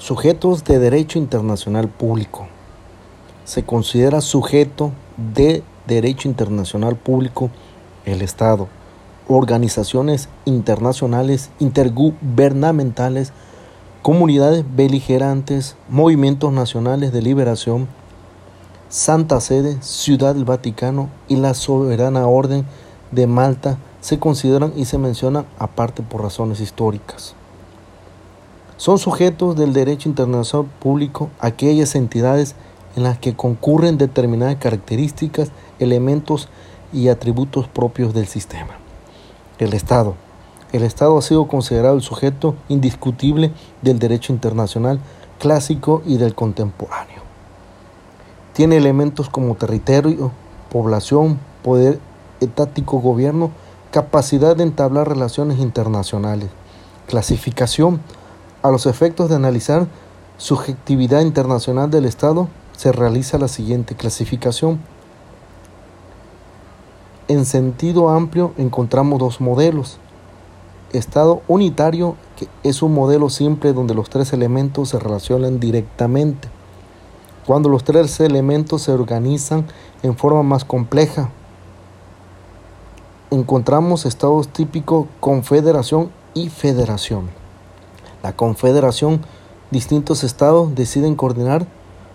Sujetos de derecho internacional público. Se considera sujeto de derecho internacional público el Estado, organizaciones internacionales intergubernamentales, comunidades beligerantes, movimientos nacionales de liberación, Santa Sede, Ciudad del Vaticano y la Soberana Orden de Malta se consideran y se mencionan aparte por razones históricas. Son sujetos del derecho internacional público aquellas entidades en las que concurren determinadas características, elementos y atributos propios del sistema. El Estado. El Estado ha sido considerado el sujeto indiscutible del derecho internacional clásico y del contemporáneo. Tiene elementos como territorio, población, poder etático, gobierno, capacidad de entablar relaciones internacionales, clasificación, a los efectos de analizar subjetividad internacional del Estado, se realiza la siguiente clasificación. En sentido amplio encontramos dos modelos. Estado unitario, que es un modelo simple donde los tres elementos se relacionan directamente. Cuando los tres elementos se organizan en forma más compleja, encontramos estados típicos confederación y federación. La Confederación, distintos estados deciden coordinar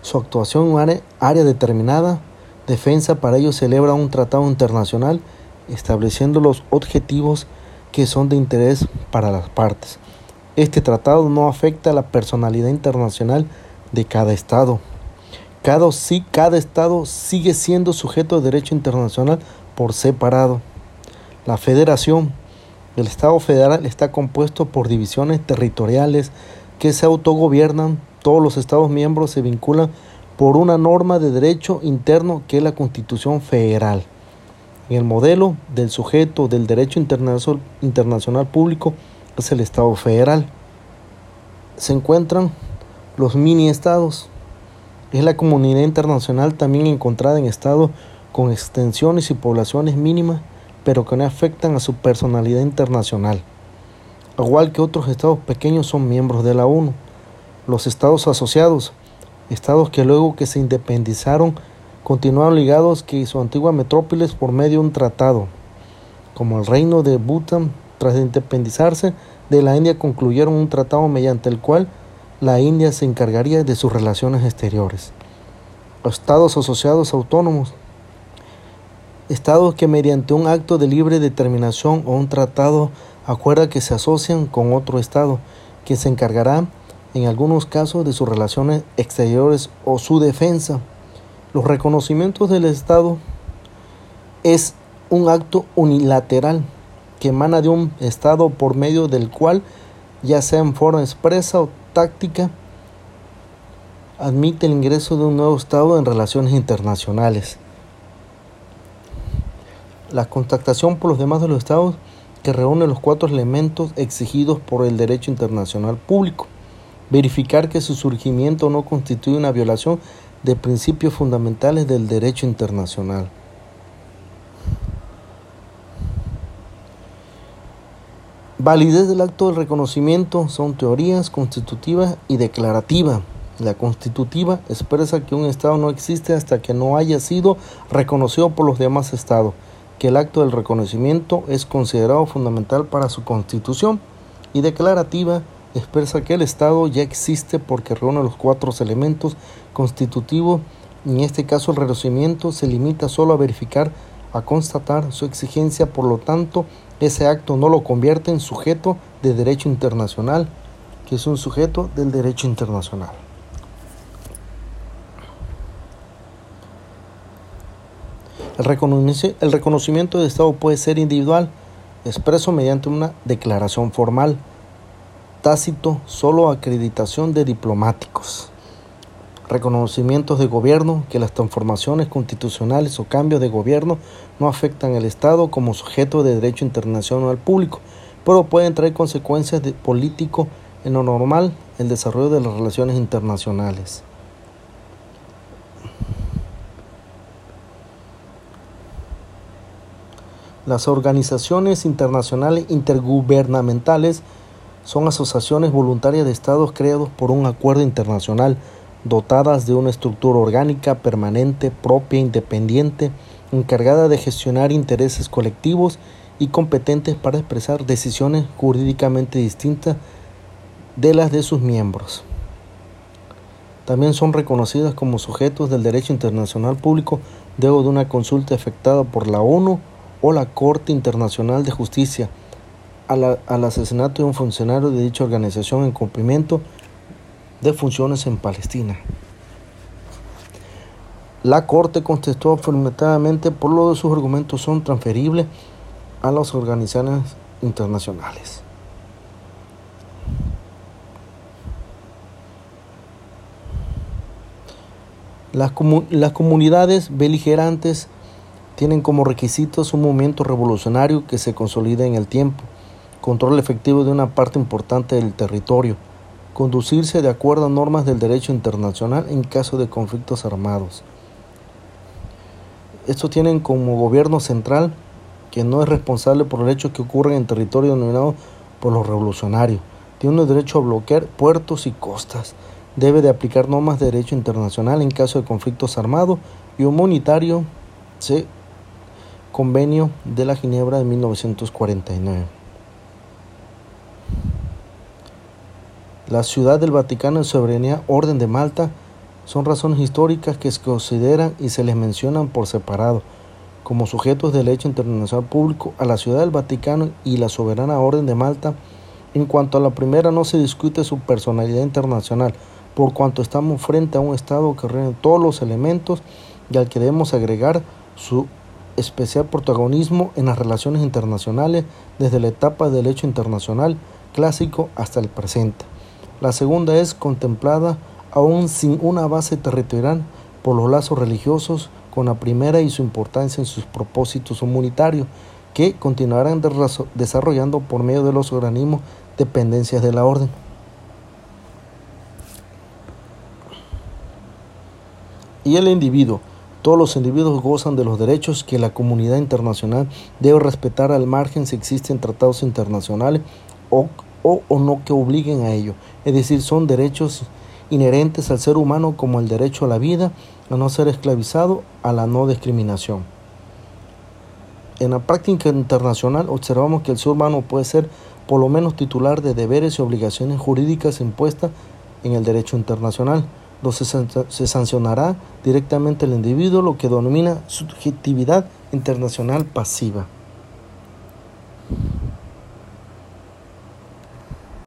su actuación en un área, determinada. Defensa para ello celebra un tratado internacional estableciendo los objetivos que son de interés para las partes. Este tratado no afecta a la personalidad internacional de cada estado. Cada, sí, cada estado sigue siendo sujeto de derecho internacional por separado. La federación el Estado federal está compuesto por divisiones territoriales que se autogobiernan. Todos los Estados miembros se vinculan por una norma de derecho interno que es la Constitución Federal. En el modelo del sujeto del derecho internacional, internacional público es el Estado federal. Se encuentran los mini estados. Es la comunidad internacional también encontrada en estados con extensiones y poblaciones mínimas pero que no afectan a su personalidad internacional. Igual que otros estados pequeños son miembros de la ONU. Los estados asociados, estados que luego que se independizaron continuaron ligados que su antigua metrópolis por medio de un tratado, como el reino de Bután, tras independizarse de la India, concluyeron un tratado mediante el cual la India se encargaría de sus relaciones exteriores. Los estados asociados autónomos Estados que mediante un acto de libre determinación o un tratado acuerda que se asocian con otro Estado, que se encargará en algunos casos de sus relaciones exteriores o su defensa. Los reconocimientos del Estado es un acto unilateral que emana de un Estado por medio del cual, ya sea en forma expresa o táctica, admite el ingreso de un nuevo Estado en relaciones internacionales la contactación por los demás de los estados que reúne los cuatro elementos exigidos por el derecho internacional público. Verificar que su surgimiento no constituye una violación de principios fundamentales del derecho internacional. Validez del acto de reconocimiento son teorías constitutivas y declarativas. La constitutiva expresa que un Estado no existe hasta que no haya sido reconocido por los demás Estados que el acto del reconocimiento es considerado fundamental para su constitución y declarativa expresa que el Estado ya existe porque reúne los cuatro elementos constitutivos y en este caso el reconocimiento se limita solo a verificar, a constatar su exigencia, por lo tanto ese acto no lo convierte en sujeto de derecho internacional, que es un sujeto del derecho internacional. El reconocimiento de Estado puede ser individual, expreso mediante una declaración formal, tácito, solo acreditación de diplomáticos. Reconocimientos de gobierno, que las transformaciones constitucionales o cambios de gobierno no afectan al Estado como sujeto de derecho internacional público, pero pueden traer consecuencias de político en lo normal el desarrollo de las relaciones internacionales. Las organizaciones internacionales intergubernamentales son asociaciones voluntarias de estados creados por un acuerdo internacional, dotadas de una estructura orgánica permanente, propia, independiente, encargada de gestionar intereses colectivos y competentes para expresar decisiones jurídicamente distintas de las de sus miembros. También son reconocidas como sujetos del derecho internacional público luego de una consulta efectuada por la ONU o la Corte Internacional de Justicia al asesinato de un funcionario de dicha organización en cumplimiento de funciones en Palestina. La Corte contestó afirmativamente por lo de sus argumentos son transferibles a las organizaciones internacionales. Las, las comunidades beligerantes tienen como requisitos un movimiento revolucionario que se consolida en el tiempo, control efectivo de una parte importante del territorio, conducirse de acuerdo a normas del derecho internacional en caso de conflictos armados. Estos tienen como gobierno central que no es responsable por el hecho que ocurren en territorio dominado por los revolucionarios. Tiene el derecho a bloquear puertos y costas. Debe de aplicar normas de derecho internacional en caso de conflictos armados y humanitario se convenio de la Ginebra de 1949. La ciudad del Vaticano en soberanía Orden de Malta son razones históricas que se consideran y se les mencionan por separado como sujetos del derecho internacional público a la ciudad del Vaticano y la soberana Orden de Malta. En cuanto a la primera no se discute su personalidad internacional, por cuanto estamos frente a un Estado que reúne todos los elementos y al que debemos agregar su especial protagonismo en las relaciones internacionales desde la etapa del derecho internacional clásico hasta el presente. La segunda es contemplada aún sin una base territorial por los lazos religiosos con la primera y su importancia en sus propósitos humanitarios que continuarán desarrollando por medio de los organismos dependencias de la orden. Y el individuo todos los individuos gozan de los derechos que la comunidad internacional debe respetar al margen si existen tratados internacionales o, o, no que obliguen a ello. Es decir, son derechos inherentes al ser humano como el derecho a la vida, a no ser esclavizado, a la no discriminación. En la práctica internacional observamos que el ser humano puede ser por lo menos titular de deberes y obligaciones jurídicas impuestas en el derecho internacional se sancionará directamente al individuo, lo que denomina subjetividad internacional pasiva.